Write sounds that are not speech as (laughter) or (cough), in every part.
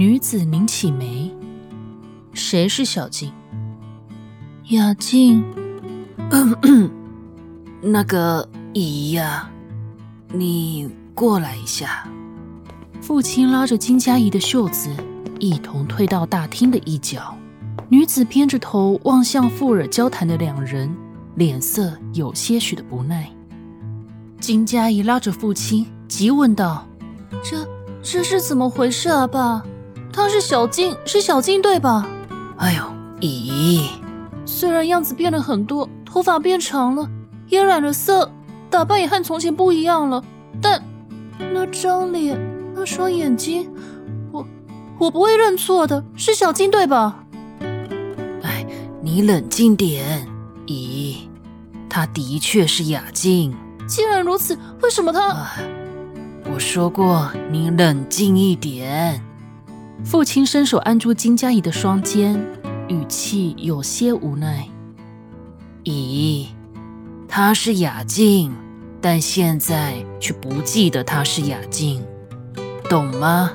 女子拧起眉：“谁是小静？”雅静，(coughs) 那个姨呀，你过来一下。父亲拉着金佳怡的袖子，一同退到大厅的一角。女子偏着头望向附耳交谈的两人，脸色有些许的不耐。金佳怡拉着父亲，急问道：“这这是怎么回事啊，爸？”她是小静，是小静对吧？哎呦，咦，虽然样子变了很多，头发变长了，也染了色，打扮也和从前不一样了，但那张脸，那双眼睛，我我不会认错的，是小静对吧？哎，你冷静点，咦，她的确是雅静。既然如此，为什么她？我说过，你冷静一点。父亲伸手按住金佳怡的双肩，语气有些无奈：“咦，她是雅静，但现在却不记得她是雅静，懂吗？”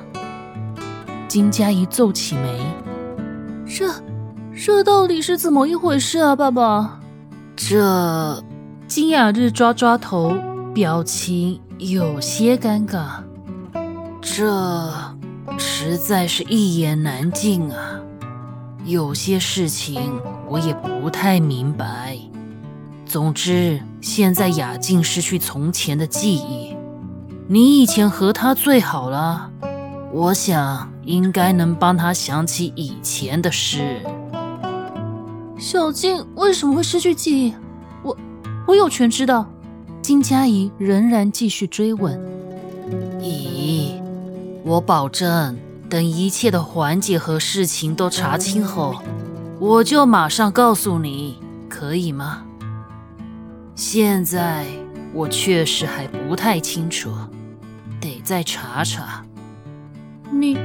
金佳怡皱起眉：“这，这到底是怎么一回事啊，爸爸？”这，金雅日抓抓头，表情有些尴尬。这。实在是一言难尽啊！有些事情我也不太明白。总之，现在雅静失去从前的记忆，你以前和她最好了，我想应该能帮她想起以前的事。小静为什么会失去记忆？我我有权知道。金佳怡仍然继续追问。咦？我保证，等一切的环节和事情都查清后，我就马上告诉你，可以吗？现在我确实还不太清楚，得再查查。你，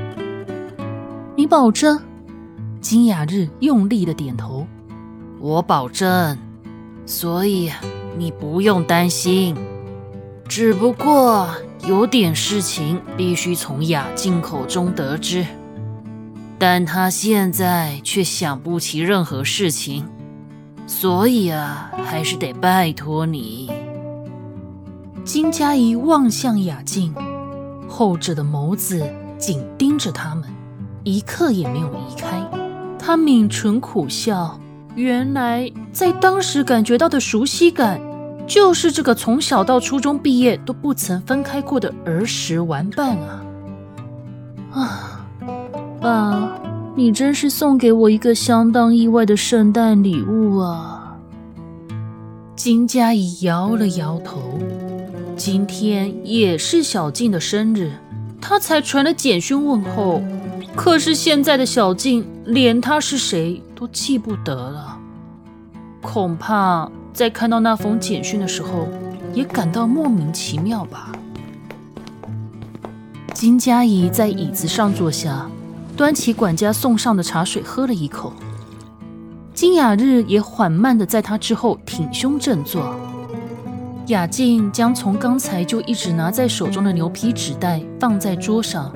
你保证？金雅日用力的点头。我保证，所以你不用担心。只不过。有点事情必须从雅静口中得知，但他现在却想不起任何事情，所以啊，还是得拜托你。金佳怡望向雅静，后者的眸子紧盯着他们，一刻也没有离开。他抿唇苦笑，原来在当时感觉到的熟悉感。就是这个从小到初中毕业都不曾分开过的儿时玩伴啊！啊，爸，你真是送给我一个相当意外的圣诞礼物啊！金佳怡摇了摇头。今天也是小静的生日，她才传了简讯问候。可是现在的小静连她是谁都记不得了，恐怕……在看到那封简讯的时候，也感到莫名其妙吧。金佳怡在椅子上坐下，端起管家送上的茶水喝了一口。金雅日也缓慢的在她之后挺胸振作。雅静将从刚才就一直拿在手中的牛皮纸袋放在桌上，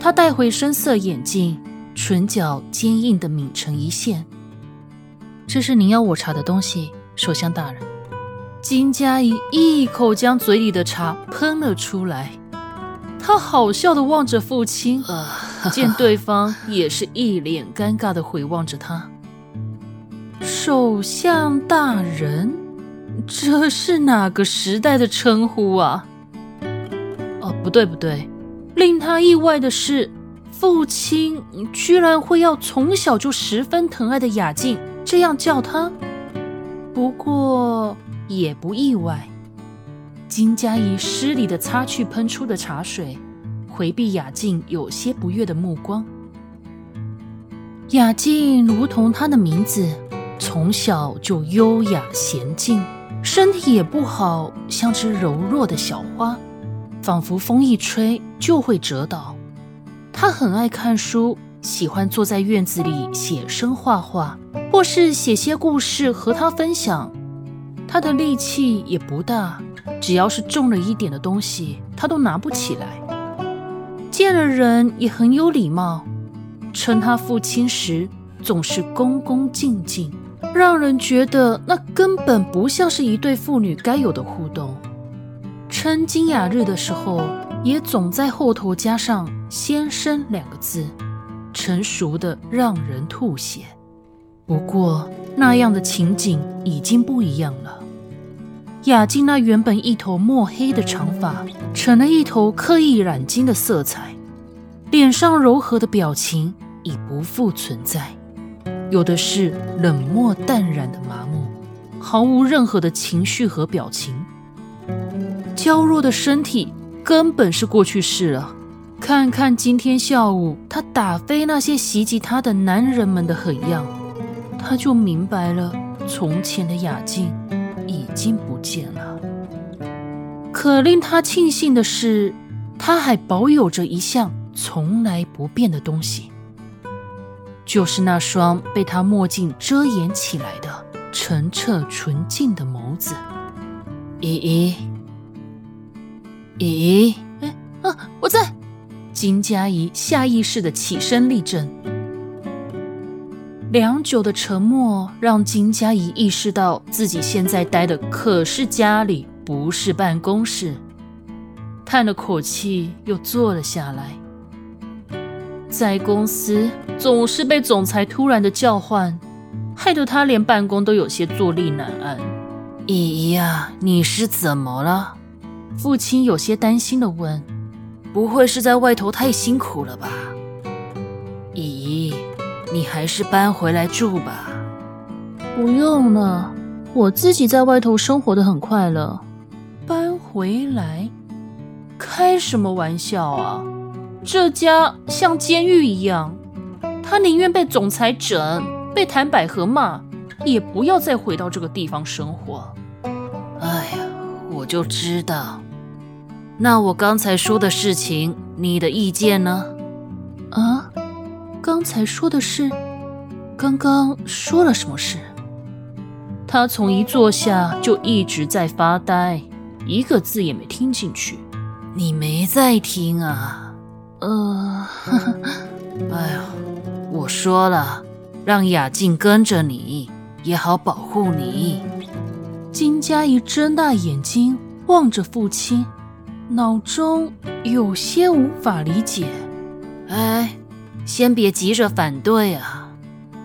她戴回深色眼镜，唇角坚硬的抿成一线。这是您要我查的东西。首相大人，金佳怡一口将嘴里的茶喷了出来。她好笑的望着父亲，见对方也是一脸尴尬的回望着他。首相大人，这是哪个时代的称呼啊？哦，不对不对，令他意外的是，父亲居然会要从小就十分疼爱的雅静这样叫他。不过也不意外，金佳怡失礼的擦去喷出的茶水，回避雅静有些不悦的目光。雅静如同她的名字，从小就优雅娴静，身体也不好，像只柔弱的小花，仿佛风一吹就会折倒。她很爱看书，喜欢坐在院子里写生画画，或是写些故事和他分享。他的力气也不大，只要是重了一点的东西，他都拿不起来。见了人也很有礼貌，称他父亲时总是恭恭敬敬，让人觉得那根本不像是一对父女该有的互动。称金雅日的时候，也总在后头加上“先生”两个字，成熟的让人吐血。不过那样的情景已经不一样了。雅静那原本一头墨黑的长发，成了一头刻意染金的色彩，脸上柔和的表情已不复存在，有的是冷漠淡然的麻木，毫无任何的情绪和表情。娇弱的身体根本是过去式了。看看今天下午他打飞那些袭击他的男人们的狠样，他就明白了从前的雅静。已经不见了。可令他庆幸的是，他还保有着一项从来不变的东西，就是那双被他墨镜遮掩起来的澄澈纯净的眸子。咦咦，咦，金佳怡下意识的起身立正。良久的沉默让金佳怡意识到自己现在待的可是家里，不是办公室。叹了口气，又坐了下来。在公司总是被总裁突然的叫唤，害得他连办公都有些坐立难安。姨姨啊，你是怎么了？父亲有些担心的问：“不会是在外头太辛苦了吧？”姨姨。你还是搬回来住吧。不用了，我自己在外头生活的很快乐。搬回来？开什么玩笑啊！这家像监狱一样，他宁愿被总裁整，被谭百合骂，也不要再回到这个地方生活。哎呀，我就知道。那我刚才说的事情，你的意见呢？啊？刚才说的是，刚刚说了什么事？他从一坐下就一直在发呆，一个字也没听进去。你没在听啊？呃，呵呵哎呀，我说了，让雅静跟着你，也好保护你。金佳怡睁大眼睛望着父亲，脑中有些无法理解。哎。先别急着反对啊！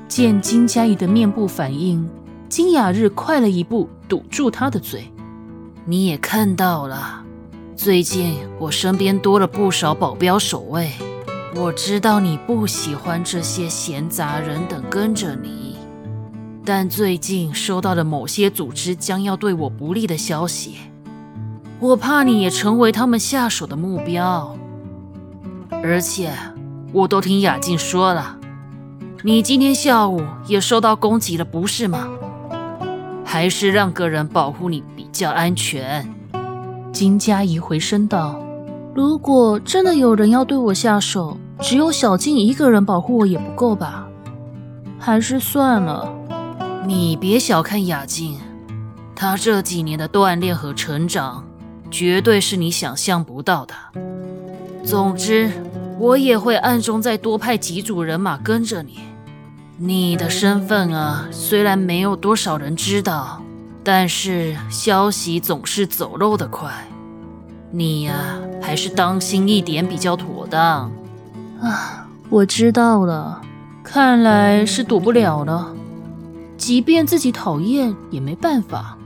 见金佳怡的面部反应，金雅日快了一步，堵住她的嘴。你也看到了，最近我身边多了不少保镖守卫。我知道你不喜欢这些闲杂人等跟着你，但最近收到了某些组织将要对我不利的消息，我怕你也成为他们下手的目标，而且。我都听雅静说了，你今天下午也受到攻击了，不是吗？还是让个人保护你比较安全。金佳怡回声道：“如果真的有人要对我下手，只有小静一个人保护我也不够吧？还是算了。你别小看雅静，她这几年的锻炼和成长，绝对是你想象不到的。总之。”我也会暗中再多派几组人马跟着你。你的身份啊，虽然没有多少人知道，但是消息总是走漏的快。你呀，还是当心一点比较妥当。啊，我知道了。看来是躲不了了。即便自己讨厌也没办法，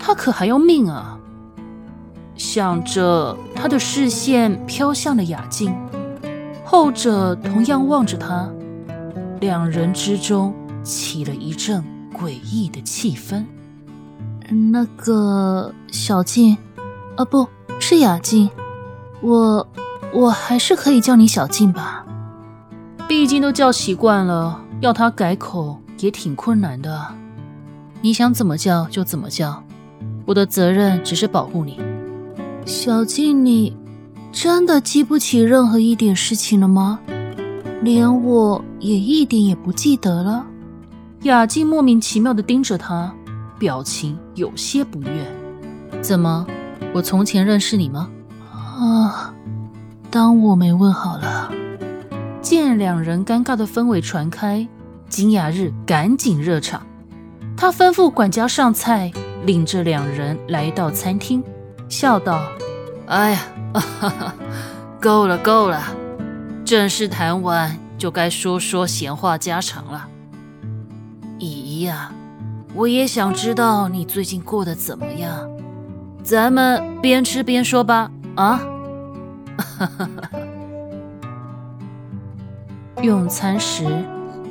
他可还要命啊！想着，他的视线飘向了雅静。后者同样望着他，两人之中起了一阵诡异的气氛。那个小静，啊，不是雅静，我我还是可以叫你小静吧。毕竟都叫习惯了，要他改口也挺困难的。你想怎么叫就怎么叫，我的责任只是保护你。小静，你真的记不起任何一点事情了吗？连我也一点也不记得了。雅静莫名其妙的盯着他，表情有些不悦。怎么，我从前认识你吗？啊，当我没问好了。见两人尴尬的氛围传开，金雅日赶紧热场。他吩咐管家上菜，领着两人来到餐厅，笑道：“哎呀，哈 (laughs) 哈够了够了，正式谈完就该说说闲话家常了。姨呀，我也想知道你最近过得怎么样，咱们边吃边说吧。啊，哈哈哈哈。”用餐时，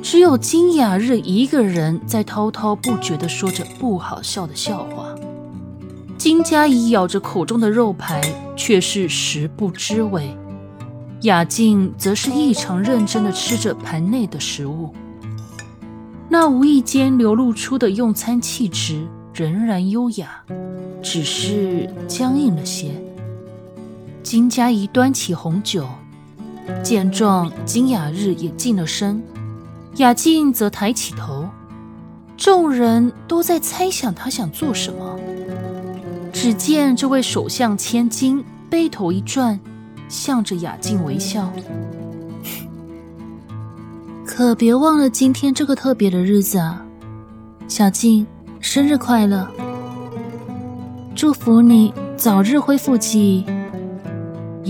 只有金雅日一个人在滔滔不绝地说着不好笑的笑话。金佳怡咬着口中的肉排，却是食不知味。雅静则是异常认真地吃着盘内的食物，那无意间流露出的用餐气质仍然优雅，只是僵硬了些。金佳怡端起红酒。见状，金雅日也近了身，雅静则抬起头，众人都在猜想他想做什么。只见这位首相千金背头一转，向着雅静微笑。(laughs) 可别忘了今天这个特别的日子啊，小静，生日快乐！祝福你早日恢复记忆。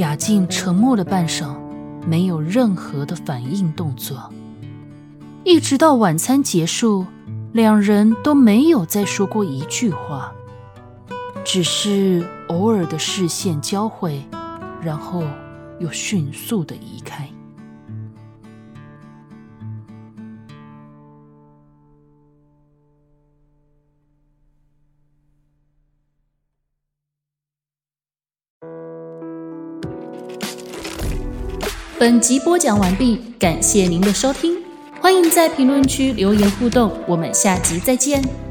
雅静沉默了半晌。没有任何的反应动作，一直到晚餐结束，两人都没有再说过一句话，只是偶尔的视线交汇，然后又迅速的移开。本集播讲完毕，感谢您的收听，欢迎在评论区留言互动，我们下集再见。